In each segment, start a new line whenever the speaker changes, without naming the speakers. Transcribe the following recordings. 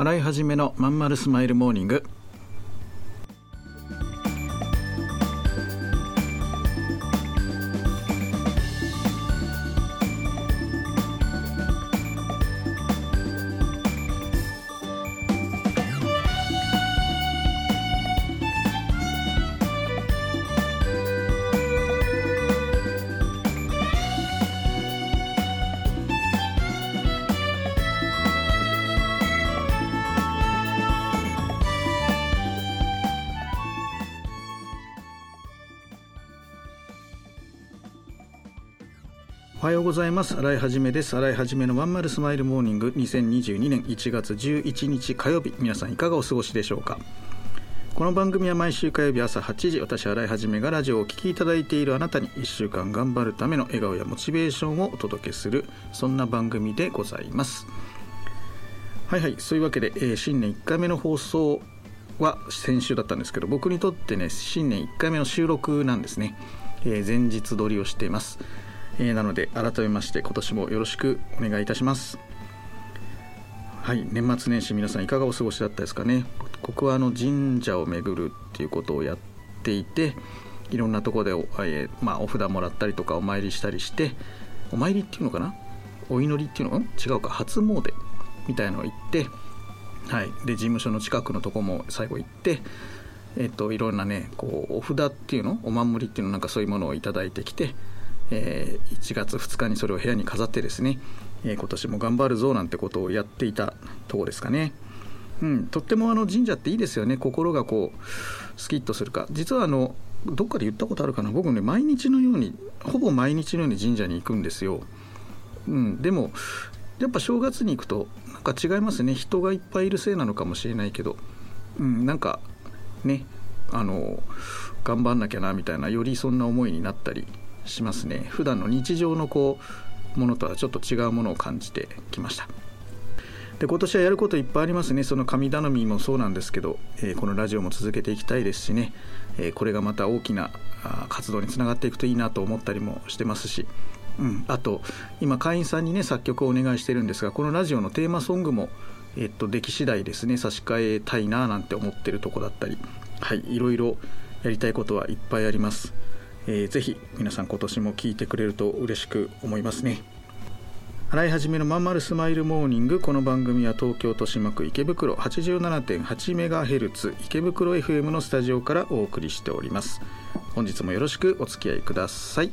洗い始めのまんまるスマイルモーニング。はようございます。新井はじめです。新井はじめのまんまるスマイルモーニング。2022年1月11日火曜日。皆さんいかがお過ごしでしょうか？この番組は毎週火曜日朝8時私新井はじめがラジオをお聴きいただいているあなたに1週間頑張るための笑顔やモチベーションをお届けするそんな番組でございます。はいはい。そういうわけで、えー、新年1回目の放送は先週だったんですけど僕にとってね新年1回目の収録なんですね、えー、前日撮りをしています。えー、なので改めまして今年もよろしくお願いいたします。はい年末年始皆さんいかがお過ごしだったですかね？僕はあの神社を巡るっていうことをやっていていろんなとこでお,、えー、まあ、お札もらったりとかお参りしたりしてお参りっていうのかな？お祈りっていうの？違うか。初詣みたいのを行ってはい。で事務所の近くのとこも最後行ってえっといろんなねこうお札っていうの？お守りっていうの？なんかそういうものを頂いてきてえー、1月2日にそれを部屋に飾ってですね、えー、今年も頑張るぞなんてことをやっていたとこですかね。うん、とってもあの神社っていいですよね。心がこうスキッとするか。実はあのどっかで言ったことあるかな。僕ね毎日のようにほぼ毎日のように神社に行くんですよ、うん、でもやっぱ正月に行くとなんか違いますね。人がいっぱいいるせいなのかもしれないけど、うん、なんかねあの頑張んなきゃなみたいなよりそんな思いになったりしますね。普段の日常のこうものとはちょっと違うものを感じてきました。で今年はやることいっぱいありますね。その神頼みもそうなんですけど、えー、このラジオも続けていきたいですしね、えー、これがまた大きな活動につながっていくといいなと思ったりもしてますし、うん、あと今会員さんにね作曲をお願いしてるんですがこのラジオのテーマソングもえっと、出来次第ですね。差し替えたいななんて思ってるとこだったり。はい。いろいろやりたいことはいっぱいあります。えー、ぜひ皆さん今年も聞いてくれると嬉しく思いますね。洗い始めのまんまるスマイルモーニングこの番組は東京豊島区池袋87.8メガヘルツ池袋 FM のスタジオからお送りしております。本日もよろしくお付き合いください。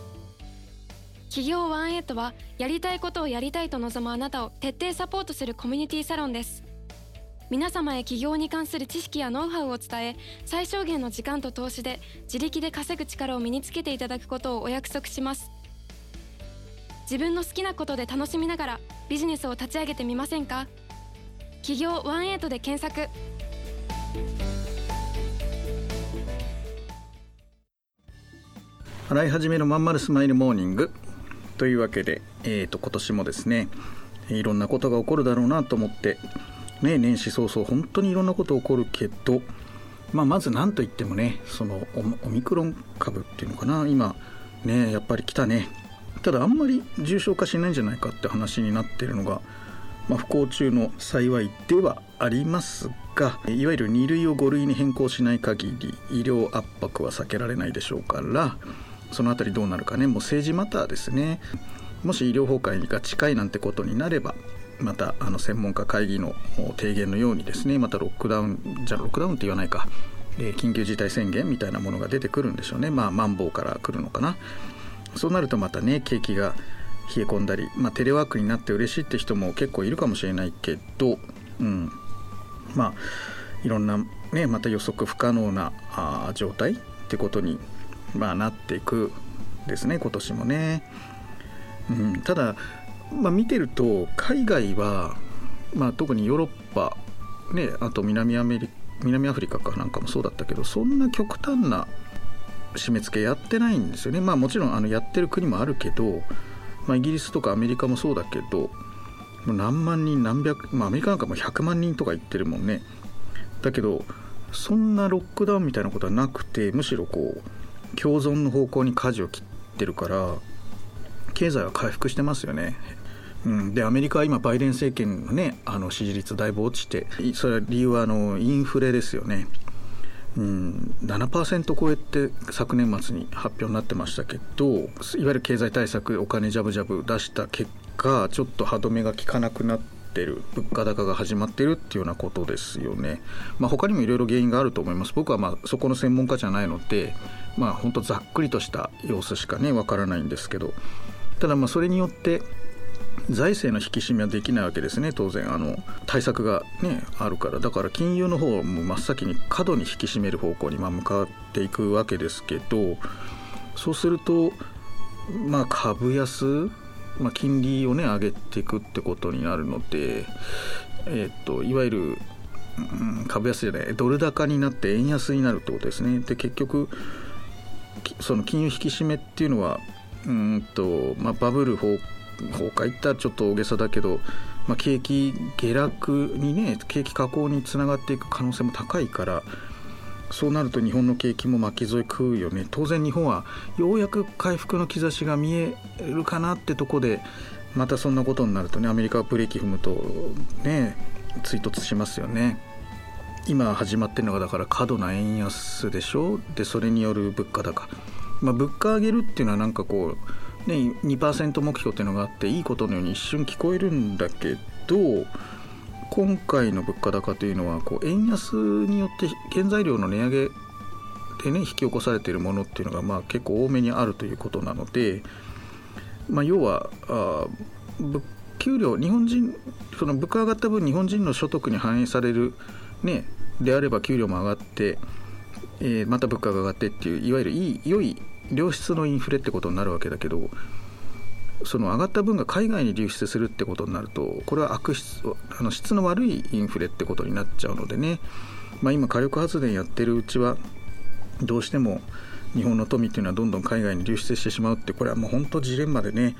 企業ワンエイトはやりたいことをやりたいと望むあなたを徹底サポートするコミュニティサロンです。皆様へ起業に関する知識やノウハウを伝え最小限の時間と投資で自力で稼ぐ力を身につけていただくことをお約束します。自分の好きなことで楽しみながらビジネスを立ち上げてみませんか？企業ワンエイトで検索。
洗い始めのまんまるスマイルモーニング。というわけで、えー、と今年もですねいろんなことが起こるだろうなと思って、ね、年始早々本当にいろんなこと起こるけど、まあ、まず何といってもねそのオミクロン株っていうのかな今ねやっぱり来たね。ただあんまり重症化しないんじゃないかって話になってるのが、まあ、不幸中の幸いではありますがいわゆる2類を5類に変更しない限り医療圧迫は避けられないでしょうからその辺りどうなるかね。もう政治マターですね。もし医療崩壊が近いなんてことになればまたあの専門家会議の提言のようにですねまたロックダウンじゃロックダウンって言わないか、えー、緊急事態宣言みたいなものが出てくるんでしょうね。まあマンボウから来るのかな。そうなるとまたね景気が冷え込んだり、まあ、テレワークになって嬉しいって人も結構いるかもしれないけど、うん、まあいろんな、ね、また予測不可能なあ状態ってことに、まあ、なっていくですね今年もね。うん、ただ、まあ、見てると海外は、まあ、特にヨーロッパ、ね、あと南アメリ南アフリカかなんかもそうだったけどそんな極端な締め付けやってないんですよね。まあもちろんあのやってる国もあるけど、まあ、イギリスとかアメリカもそうだけどもう何万人何百、まあ、アメリカなんかも100万人とか言ってるもんね。だけどそんなロックダウンみたいなことはなくてむしろこう共存の方向に舵を切ってるから経済は回復してますよね。うん、でアメリカは今バイデン政権のねあの支持率だいぶ落ちてそれは理由はあのインフレですよね。うん、7%超えて昨年末に発表になってましたけどいわゆる経済対策お金ジャブジャブ出した結果ちょっと歯止めが効かなくなってる物価高が始まってるっていうようなことですよね。まあ、他にもいろいろ原因があると思います。僕はまあそこの専門家じゃないので、まあ本当ざっくりとした様子しかねわからないんですけど、ただまあそれによって財政の引き締めはできないわけですね当然あの対策が、ね、あるからだから金融の方も真っ先に過度に引き締める方向に向かっていくわけですけどそうすると、まあ、株安、まあ、金利をね上げていくってことになるので、え、っといわゆる、うん、株安じゃないドル高になって円安になるってことですね。で結局その金融引き締めっていうのはうんと、まあ、バブル崩崩壊ったらちょっと大げさだけど、まあ、景気下落にね景気下降につながっていく可能性も高いからそうなると日本の景気も巻き添え食うよね。当然日本はようやく回復の兆しが見えるかなってとこでまたそんなことになるとねアメリカがブレーキ踏むとね追突しますよね。今始まってるのがだから過度な円安でしょ？でそれによる物価高、まあ、物価上げるっていうのはなんかこうね、2%目標っていうのがあっていいことのように一瞬聞こえるんだけど今回の物価高というのはこう円安によって原材料の値上げでね引き起こされているものっていうのがまあ結構多めにあるということなので、まあ、要はあ給料日本人その物価上がった分日本人の所得に反映されるねであれば給料も上がって、え、また物価が上がってっていういわゆるいい良い良質のインフレってことになるわけだけどその上がった分が海外に流出するってことになるとこれは悪質あの質の悪いインフレってことになっちゃうのでね、まあ、今火力発電やってるうちはどうしても日本の富っていうのはどんどん海外に流出してしまうってこれはもう本当ジレンマでね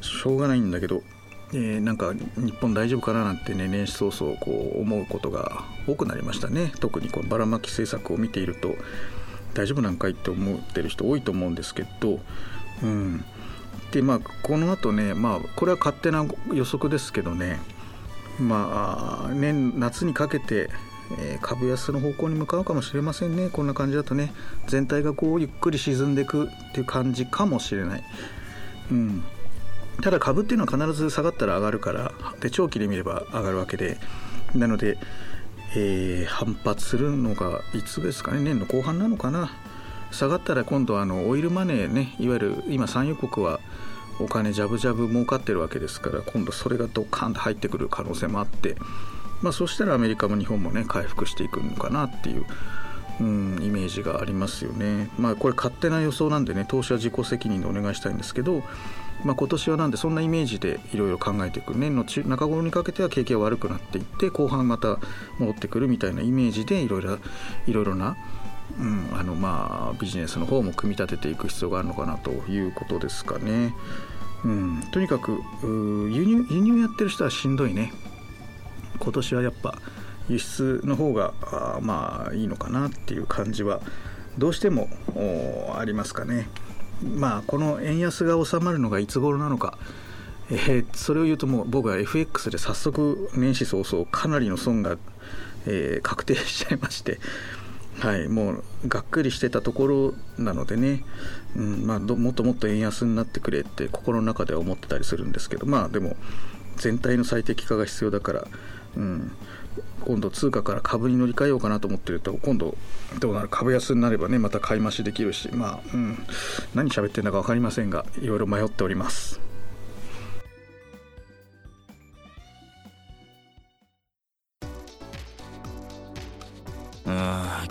しょうがないんだけど、えー、なんか日本大丈夫かななんてね年始早々こう思うことが多くなりましたね。特にこのばらまき政策を見ていると大丈夫なんかいって思ってる人多いと思うんですけど、うん、でまあこのあとねまあこれは勝手な予測ですけどねまあ年夏にかけて、え、株安の方向に向かうかもしれませんね。こんな感じだとね全体がこうゆっくり沈んでいくっていう感じかもしれない。うん。ただ株っていうのは必ず下がったら上がるからで長期で見れば上がるわけで。なのでえー、反発するのがいつですかね年の後半なのかな。下がったら今度あのオイルマネーねいわゆる今産油国はお金ジャブジャブ儲かってるわけですから今度それがドカンと入ってくる可能性もあって、まあ、そしたらアメリカも日本もね回復していくのかなっていう、うん、イメージがありますよね。まあこれ勝手な予想なんでね投資は自己責任でお願いしたいんですけどまあ、今年はなんでそんなイメージでいろいろ考えていく年の中頃にかけては景気が悪くなっていって後半また戻ってくるみたいなイメージでいろいろな、うん、あのまあビジネスの方も組み立てていく必要があるのかなということですかね。うん、とにかく輸入輸入やってる人はしんどいね今年はやっぱ輸出の方があまあいいのかなっていう感じはどうしてもありますかね。まあこの円安が収まるのがいつ頃なのか、えー、それを言うともう僕は FX で早速年始早々かなりの損が、えー、確定しちゃいまして。はい、もうがっくりしてたところなのでね、うんまあ、もっともっと円安になってくれって心の中では思ってたりするんですけどまあでも全体の最適化が必要だから、うん、今度通貨から株に乗り換えようかなと思ってると今度どうなる株安になればねまた買い増しできるしまあ、うん、何喋ってんだか分かりませんがいろいろ迷っております。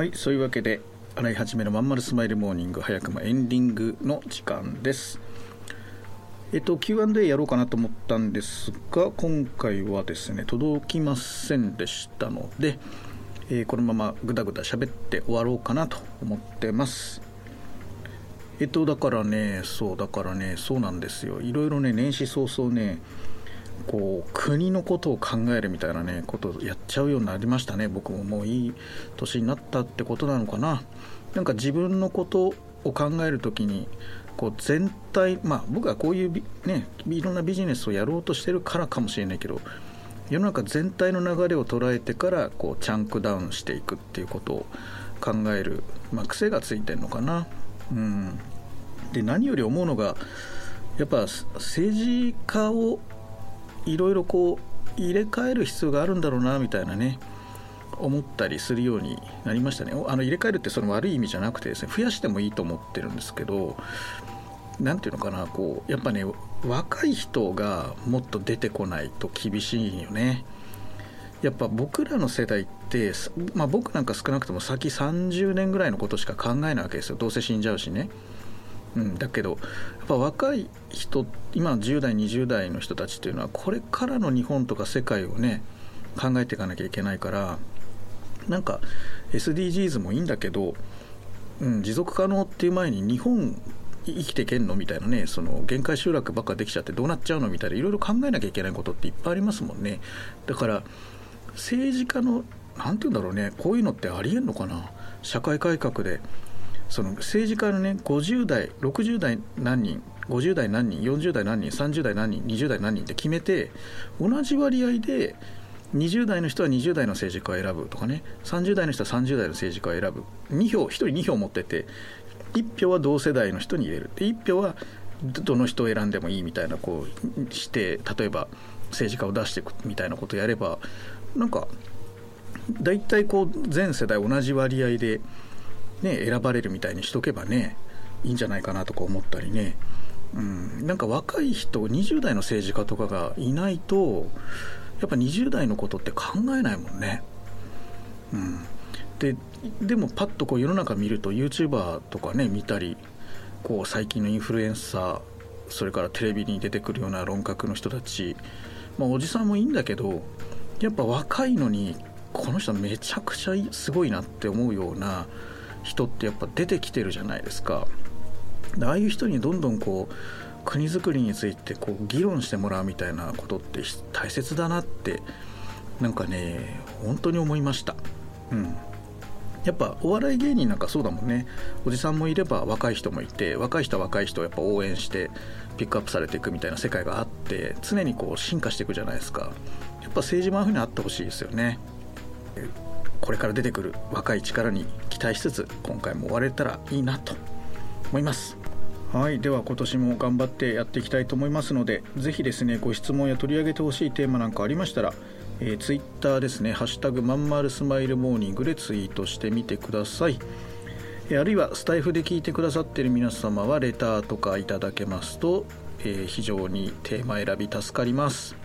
はいそういうわけで洗い始めのまんまるスマイルモーニング早くもエンディングの時間です。えっと Q&A やろうかなと思ったんですが今回はですね届きませんでしたので、えー、このままぐだぐだ喋って終わろうかなと思ってます。えっとだからねそうだからねそうなんですよ。いろいろね年始早々ねこう国のことを考えるみたいなねことをやっちゃうようになりましたね。僕ももういい年になったってことなのかな。なんか自分のことを考える時にこう全体まあ僕はこういうねいろんなビジネスをやろうとしてるからかもしれないけど世の中全体の流れを捉えてからこうチャンクダウンしていくっていうことを考える、まあ、癖がついてるのかな。うん、で何より思うのがやっぱ政治家をいろいろこう入れ替える必要があるんだろうなみたいなね思ったりするようになりましたね。あの入れ替えるってその悪い意味じゃなくてですね増やしてもいいと思ってるんですけど何ていうのかなこうやっぱね若い人がもっと出てこないと厳しいよね。やっぱ僕らの世代って、まあ、僕なんか少なくとも先30年ぐらいのことしか考えないわけですよ。どうせ死んじゃうしね。うん、だけどやっぱ若い人今10代20代の人たちっていうのはこれからの日本とか世界をね考えていかなきゃいけないからなんか SDGs もいいんだけど、うん、持続可能っていう前に日本生きていけんのみたいなねその限界集落ばっかできちゃってどうなっちゃうのみたいないろいろ考えなきゃいけないことっていっぱいありますもんね。だから政治家の何て言うんだろうねこういうのってありえんのかな？社会改革でその政治家のね50代60代何人50代何人40代何人30代何人20代何人って決めて同じ割合で20代の人は20代の政治家を選ぶとかね30代の人は30代の政治家を選ぶ。2票1人2票持ってて1票は同世代の人に入れる。で1票はどの人を選んでもいいみたいなこうして例えば政治家を出していくみたいなことをやればなんか大体こう全世代同じ割合でね、選ばれるみたいにしとけばねいいんじゃないかなとか思ったりね、うん、なんか若い人20代の政治家とかがいないとやっぱ20代のことって考えないもんね。うん、ででもパッとこう世の中見ると YouTuber とかね見たりこう最近のインフルエンサーそれからテレビに出てくるような論客の人たち、まあ、おじさんもいいんだけどやっぱ若いのにこの人めちゃくちゃすごいなって思うような人ってやっぱ出てきてるじゃないですか。ああいう人にどんどんこう国づくりについてこう議論してもらうみたいなことって大切だなってなんかね本当に思いました。うんやっぱお笑い芸人なんかそうだもんねおじさんもいれば若い人もいて若い人は若い人をやっぱ応援してピックアップされていくみたいな世界があって常にこう進化していくじゃないですかやっぱ政治もああいうふうにあってほしいですよねこれから出てくる若い力に期待しつつ今回も終われたらいいなと思います。はいでは今年も頑張ってやっていきたいと思いますのでぜひですねご質問や取り上げてほしいテーマなんかありましたらえー、ツイッターですね「ハッシュタグまんまるスマイルモーニング」でツイートしてみてください、あるいはスタイフで聞いてくださっている皆様はレターとかいただけますと、えー、非常にテーマ選び助かります。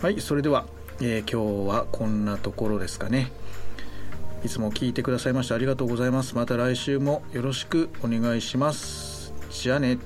はいそれではえー、今日はこんなところですかね。いつも聞いてくださいましてありがとうございます。また来週もよろしくお願いします。じゃあね。